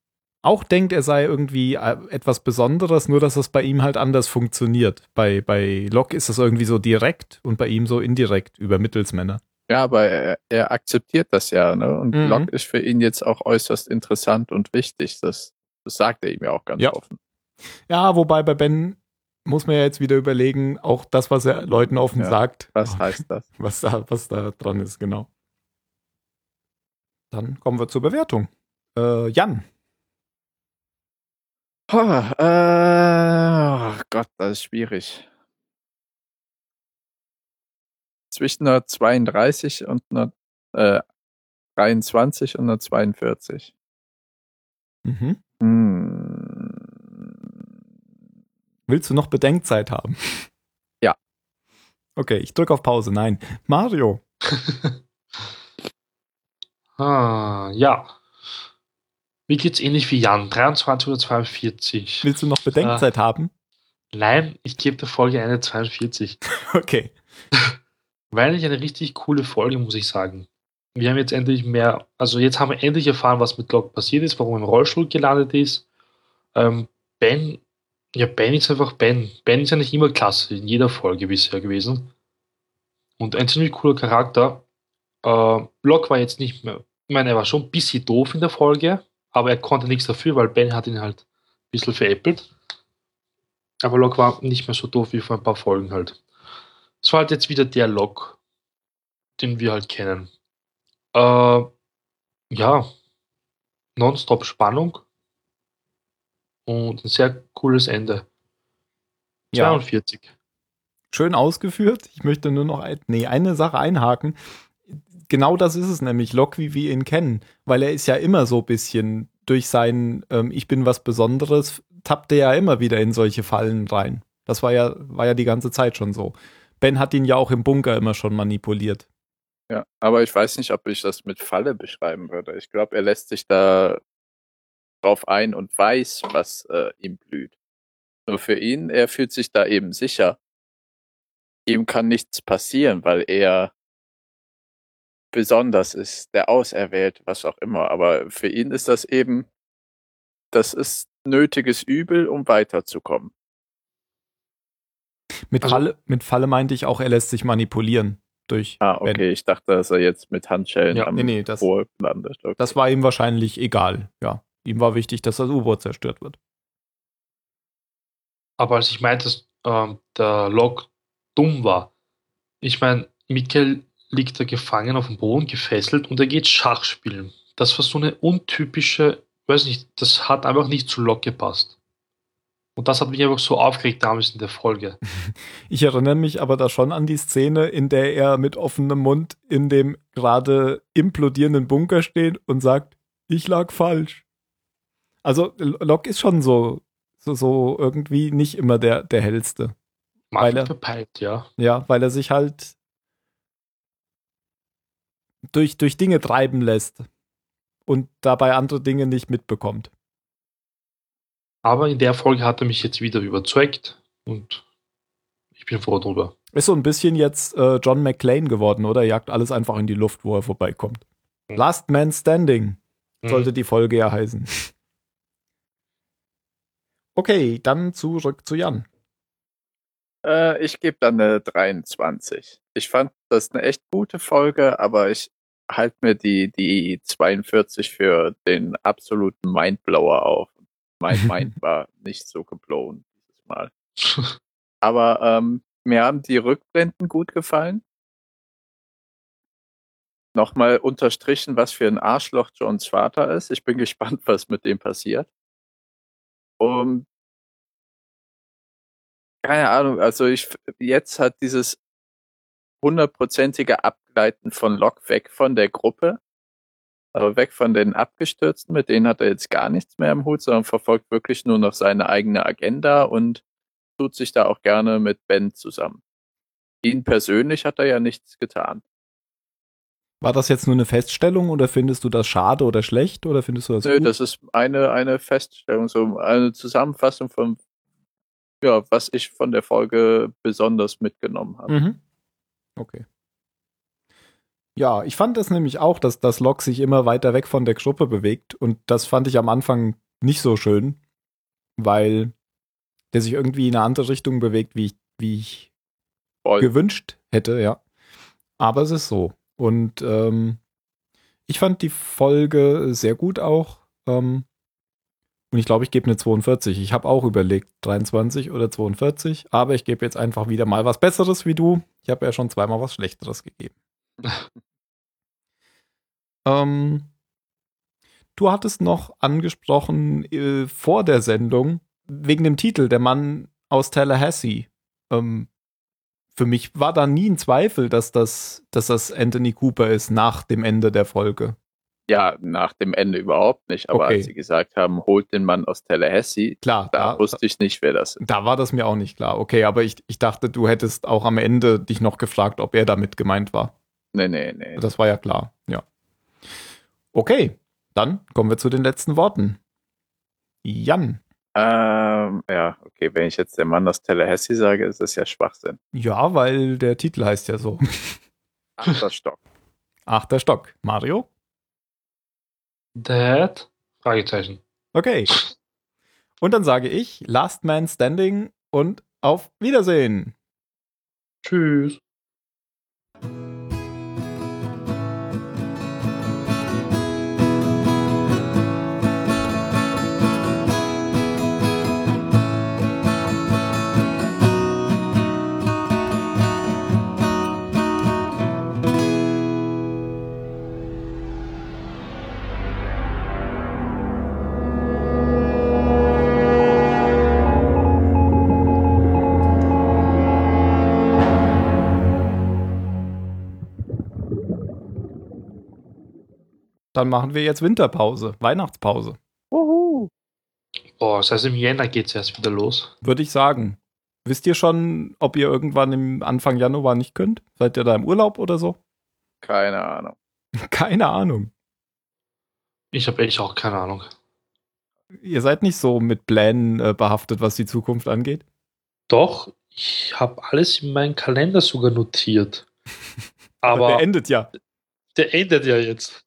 auch denkt, er sei irgendwie äh, etwas Besonderes, nur dass es bei ihm halt anders funktioniert. Bei, bei Locke ist das irgendwie so direkt und bei ihm so indirekt über Mittelsmänner. Ja, aber er, er akzeptiert das ja, ne? Und Mhm. Locke ist für ihn jetzt auch äußerst interessant und wichtig. Das, das sagt er ihm ja auch ganz Ja. offen. Ja, wobei bei Ben muss man ja jetzt wieder überlegen, auch das, was er Leuten offen Ja, sagt, Was heißt das? [LAUGHS] was da, was da dran ist, genau. Dann kommen wir zur Bewertung. Äh, Jan, Oh, äh, oh Gott, das ist schwierig. Zwischen einer 32 und einer äh, 23 und einer 42. mhm. Hm. willst du noch Bedenkzeit haben? Ja. Okay, ich drücke auf Pause. Nein. Mario, [LAUGHS] Ah, ja. Mir geht's ähnlich wie Jan. 23 oder 42. willst du noch Bedenkzeit haben? Nein, ich gebe der Folge eine 42. [LAUGHS] Okay. [LAUGHS] Weil ich eine richtig coole Folge, muss ich sagen. Wir haben jetzt endlich mehr, also jetzt haben wir endlich erfahren, was mit Locke passiert ist, warum er im Rollstuhl gelandet ist. Ähm, ben, ja, Ben ist einfach Ben. Ben ist nicht immer klasse, in jeder Folge bisher gewesen. Und ein ziemlich cooler Charakter. Äh, Locke war jetzt nicht mehr, ich meine, er war schon ein bisschen doof in der Folge, aber er konnte nichts dafür, weil Ben hat ihn halt ein bisschen veräppelt. Aber Locke war nicht mehr so doof wie vor ein paar Folgen halt. Es war halt jetzt wieder der Locke, den wir halt kennen. Äh, ja, nonstop Spannung und ein sehr cooles Ende. Ja. 42. Schön ausgeführt. Ich möchte nur noch ein, nee, eine Sache einhaken. genau das ist es nämlich, Locke, wie wir ihn kennen, weil er ist ja immer so ein bisschen durch sein ähm, Ich bin was Besonderes, tappt er ja immer wieder in solche Fallen rein. Das war ja, war ja die ganze Zeit schon so. Ben hat ihn ja auch im Bunker immer schon manipuliert. Ja, aber ich weiß nicht, ob ich das mit Falle beschreiben würde. Ich glaube, er lässt sich da drauf ein und weiß, was äh, ihm blüht. Nur für ihn, er fühlt sich da eben sicher. Ihm kann nichts passieren, weil er besonders ist, der auserwählt, was auch immer. Aber für ihn ist das eben, das ist nötiges Übel, um weiterzukommen. Mit, Also- Falle, mit Falle meinte ich auch, er lässt sich manipulieren durch Ah, Ben. okay, ich dachte, dass er jetzt mit Handschellen Ja, am nee, nee, das- landet. Okay. Das war ihm wahrscheinlich egal, ja. Ihm war wichtig, dass das U-Boot zerstört wird. Aber als ich meinte, dass ähm, der Lok dumm war, ich meine, Mikkel liegt da gefangen auf dem Boden, gefesselt und er geht Schach spielen. Das war so eine untypische, weiß nicht, das hat einfach nicht zu Lok gepasst. Und das hat mich einfach so aufgeregt damals in der Folge. [LAUGHS] Ich erinnere mich aber da schon an die Szene, in der er mit offenem Mund in dem gerade implodierenden Bunker steht und sagt, ich lag falsch. Also Locke ist schon so, so, so irgendwie nicht immer der, der hellste. Weil Manchmal er- verpeilt, ja. Ja, weil er sich halt durch, durch Dinge treiben lässt und dabei andere Dinge nicht mitbekommt. Aber in der Folge hat er mich jetzt wieder überzeugt und ich bin froh drüber. Ist so ein bisschen jetzt äh, John McClane geworden, oder? Jagt alles einfach in die Luft, wo er vorbeikommt. Mhm. Last Man Standing Mhm. sollte die Folge ja heißen. [LAUGHS] Okay, dann zurück zu Jan. Äh, ich gebe dann eine 23. Ich fand das eine echt gute Folge, aber ich halte mir die, die 42 für den absoluten Mindblower auf. Mein [LAUGHS] Mind war nicht so geblown dieses Mal. Aber ähm, mir haben die Rückblenden gut gefallen. Nochmal unterstrichen, was für ein Arschloch Johns Vater ist. Ich bin [LAUGHS] gespannt, was mit dem passiert. Und keine Ahnung, also ich jetzt hat dieses hundertprozentige Abgleiten von Locke weg von der Gruppe, aber weg von den Abgestürzten, mit denen hat er jetzt gar nichts mehr im Hut, sondern verfolgt wirklich nur noch seine eigene Agenda und tut sich da auch gerne mit Ben zusammen. Ihn persönlich hat er ja nichts getan. War das jetzt nur eine Feststellung oder findest du das schade oder schlecht oder findest du das Nö, gut? das ist eine, eine Feststellung, so eine Zusammenfassung von, ja, was ich von der Folge besonders mitgenommen habe. Mhm. Okay. Ja, ich fand das nämlich auch, dass das Lok sich immer weiter weg von der Gruppe bewegt und das fand ich am Anfang nicht so schön, weil der sich irgendwie in eine andere Richtung bewegt, wie ich, wie ich Voll. gewünscht hätte, ja. Aber es ist so. Und ähm, ich fand die Folge sehr gut auch. Ähm, und ich glaube, ich gebe eine 42. Ich habe auch überlegt, 23 oder 42, aber ich gebe jetzt einfach wieder mal was Besseres wie du. Ich habe ja schon zweimal was Schlechteres gegeben. [LAUGHS] ähm, du hattest noch angesprochen äh, vor der Sendung, wegen dem Titel, der Mann aus Tallahassee. Ähm, für mich war da nie ein Zweifel, dass das, dass das Anthony Cooper ist nach dem Ende der Folge. Ja, nach dem Ende überhaupt nicht. Aber Okay. als sie gesagt haben, holt den Mann aus Tallahassee, Klar, da da, wusste ich nicht, wer das ist. da war das mir auch nicht klar. Okay, aber ich, ich dachte, du hättest auch am Ende dich noch gefragt, ob er damit gemeint war. Nee, nee, nee. Das war ja klar, ja. Okay, dann kommen wir zu den letzten Worten. Jan. Ähm, ja, okay, wenn ich jetzt der Mann aus Tallahassee sage, ist das ja Schwachsinn. Ja, weil der Titel heißt ja so. [LAUGHS] Achter Stock. Achter Stock. Mario? Dad? Fragezeichen. Okay. Und dann sage ich Last Man Standing und auf Wiedersehen. Tschüss. Dann machen wir jetzt Winterpause, Weihnachtspause, Uhu. Boah, das heißt, im Jänner geht es erst wieder los. würde ich sagen. Wisst ihr schon, ob ihr irgendwann im Anfang Januar nicht könnt? Seid ihr da im Urlaub oder so? Keine Ahnung. [LAUGHS] Keine Ahnung. Ich habe echt auch keine Ahnung. Ihr seid nicht so mit Plänen äh, behaftet, was die Zukunft angeht. Doch, ich habe alles in meinen Kalender sogar notiert. Aber [LAUGHS] Aber der endet ja. der endet ja jetzt.